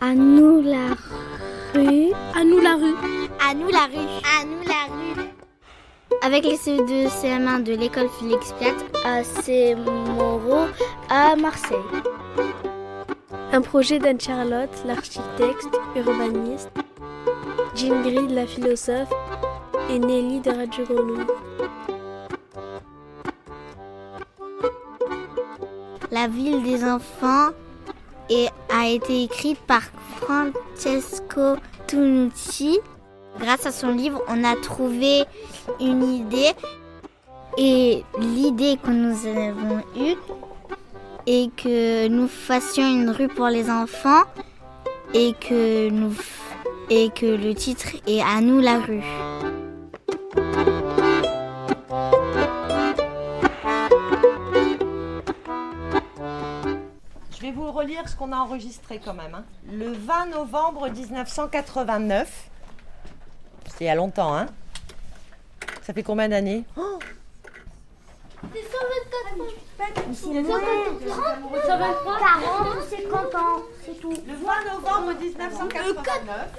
À nous la rue. À nous la rue. À nous la rue. À nous la rue. Avec les CE2 CM1 de l'école Félix Piat à C. Moreau à Marseille. Un projet d'Anne-Charlotte, l'architecte, urbaniste, Jingrid, la philosophe, et Nelly de Radio Grenouille. La ville des enfants et a été écrite par Francesco Tunucci. Grâce à son livre, on a trouvé une idée et l'idée que nous avons eue est que nous fassions une rue pour les enfants et et que le titre est à nous la rue. Vais vous relire ce qu'on a enregistré quand même. hein. Le 20 novembre 1989, c'est il y a longtemps, hein. Ça fait combien d'années? Oh, Le 20 novembre 1989,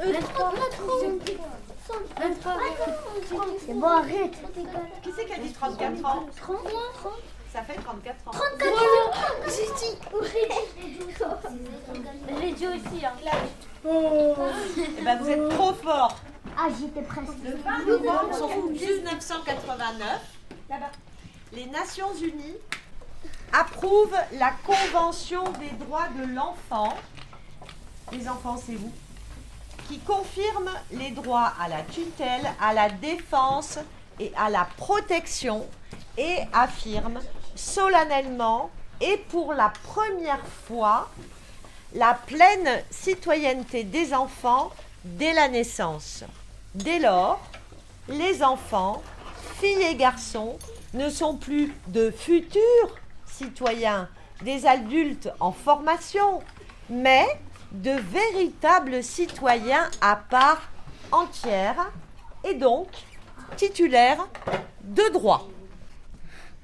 C'est bon, arrête. qui c'est qui a dit 34 ans Ça fait 34 ans. J'ai dit aussi. Hein. Eh ben, vous êtes trop fort. Ah, j'étais presque. Le 20 novembre 1989, les Nations Unies approuvent la Convention des droits de l'enfant. Les enfants, c'est vous qui confirme les droits à la tutelle, à la défense et à la protection et affirme solennellement et pour la première fois la pleine citoyenneté des enfants dès la naissance. Dès lors, les enfants, filles et garçons, ne sont plus de futurs citoyens, des adultes en formation, mais de véritables citoyens à part entière et donc titulaires de droits.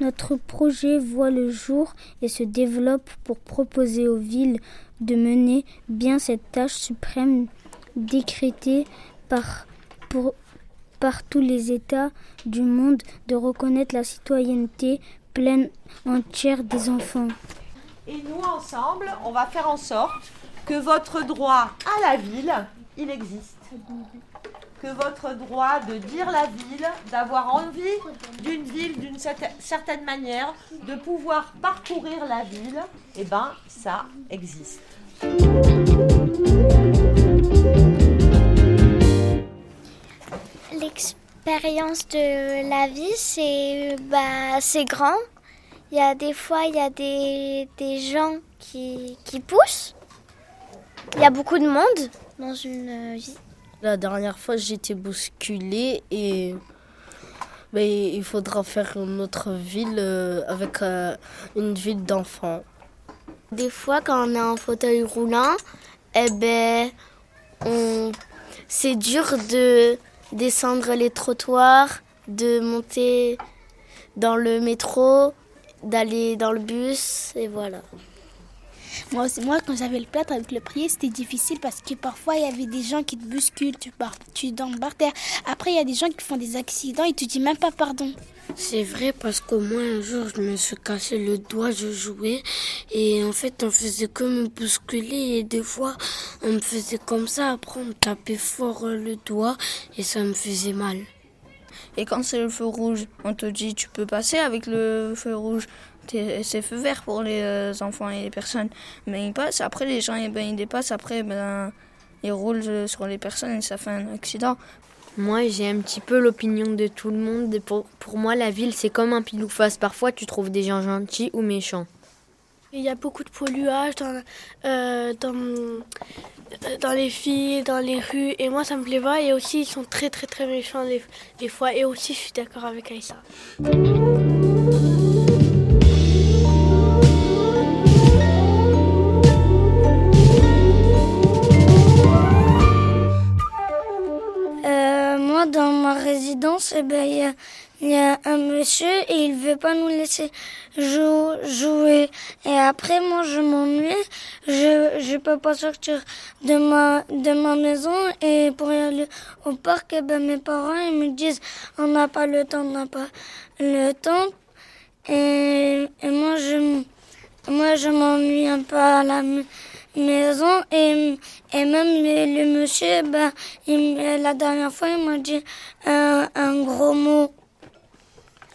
Notre projet voit le jour et se développe pour proposer aux villes de mener bien cette tâche suprême décrétée par, pour- par tous les États du monde de reconnaître la citoyenneté pleine entière des enfants. Et nous, ensemble, on va faire en sorte que votre droit à la ville, il existe. Votre droit de dire la ville, d'avoir envie d'une ville d'une certa- certaine manière, de pouvoir parcourir la ville, eh ben, ça existe. L'expérience de la vie, c'est bah, grand. Il y a des fois, il y a des, gens qui, qui poussent. Il y a beaucoup de monde dans une vie. La dernière fois, été bousculée et ben, il faudra faire une autre ville euh, avec euh, une ville d'enfants. Des fois, quand on est en fauteuil roulant, eh ben, c'est dur de descendre les trottoirs, de monter dans le métro, d'aller dans le bus, et voilà. Moi, aussi- moi, quand j'avais le plâtre avec le prier, c'était difficile parce que parfois il y avait des gens qui te bousculent, tu, pars, tu tombes par terre. Après, il y a des gens qui font des accidents et tu dis même pas pardon. C'est vrai parce qu'au moins un jour, je me suis cassé le doigt, je jouais et en fait, on faisait que me bousculer et des fois, on me faisait comme ça. Après, on me tapait fort euh, le doigt et ça me faisait mal. Et quand c'est le feu rouge, on te dit tu peux passer avec le feu rouge. C'est feu vert pour les euh, enfants et les personnes. Mais ils passent, après les gens eh ben, ils dépassent, après ben, ils roulent euh, sur les personnes et ça fait un accident. Moi, j'ai un petit peu l'opinion de tout le monde. Et Pour, pour moi, la ville, c'est comme un pile ou face. Parfois, tu trouves des gens gentils ou méchants. Il y a beaucoup de polluage dans, euh, dans, dans les filles, dans les rues. Et moi, ça me plaît pas. Et aussi, ils sont très, très, très méchants des, des fois. Et aussi, je suis d'accord avec Aïssa. Moi, dans ma résidence, eh ben, il y a il y a un monsieur et il veut pas nous laisser jouer. Et après, moi, je m'ennuie. Je, je peux pas sortir de ma, de ma maison et pour aller au parc, eh ben, mes parents, ils me disent, on n'a pas le temps, on n'a pas le temps. Et, et moi, je, moi, je m'ennuie un peu à la maison et, et même le, monsieur, il, la dernière fois, il m'a dit un, un gros mot.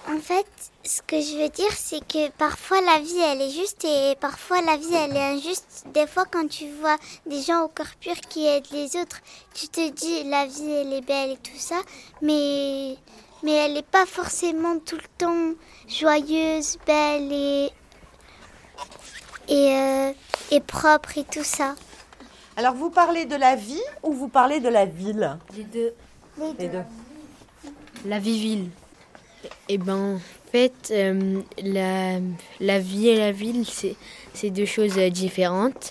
En fait, ce que je veux dire, c'est que parfois la vie, elle est juste et parfois la vie, elle est injuste. Des fois, quand tu vois des gens au cœur pur qui aident les autres, tu te dis la vie, elle est belle et tout ça, mais, mais elle n'est pas forcément tout le temps joyeuse, belle et, et, euh, et propre et tout ça. Alors, vous parlez de la vie ou vous parlez de la ville? Les deux. Les deux. La vie-ville. Eh ben, en fait, euh, la, la vie et la ville, c'est deux choses euh, différentes.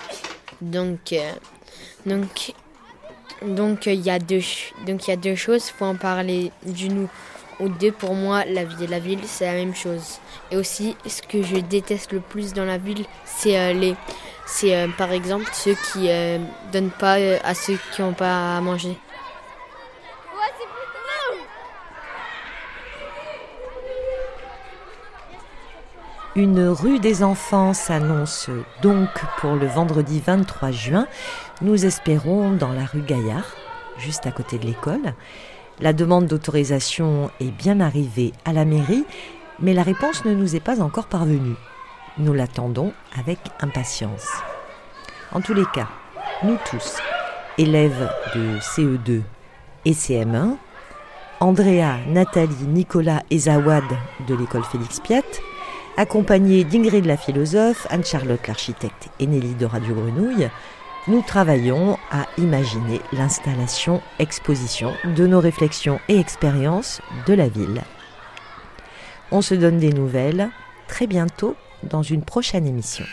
Donc, euh, donc, donc il y a deux, donc il y a deux choses. Faut en parler d'une ou deux. Pour moi, la vie et la ville, c'est la même chose. Et aussi, ce que je déteste le plus dans la ville, c'est les, c'est par exemple ceux qui donnent pas à ceux qui n'ont pas à manger. Une rue des enfants s'annonce donc pour le vendredi 23 juin. Nous espérons dans la rue Gaillard, juste à côté de l'école. La demande d'autorisation est bien arrivée à la mairie, mais la réponse ne nous est pas encore parvenue. Nous l'attendons avec impatience. En tous les cas, nous tous, élèves de CE2 et CM1, Andrea, Nathalie, Nicolas et Zawad de l'école Félix Piat, accompagnés d'Ingrid la philosophe, Anne-Charlotte l'architecte et Nelly de Radio Grenouille, nous travaillons à imaginer l'installation-exposition de nos réflexions et expériences de la ville. On se donne des nouvelles très bientôt dans une prochaine émission.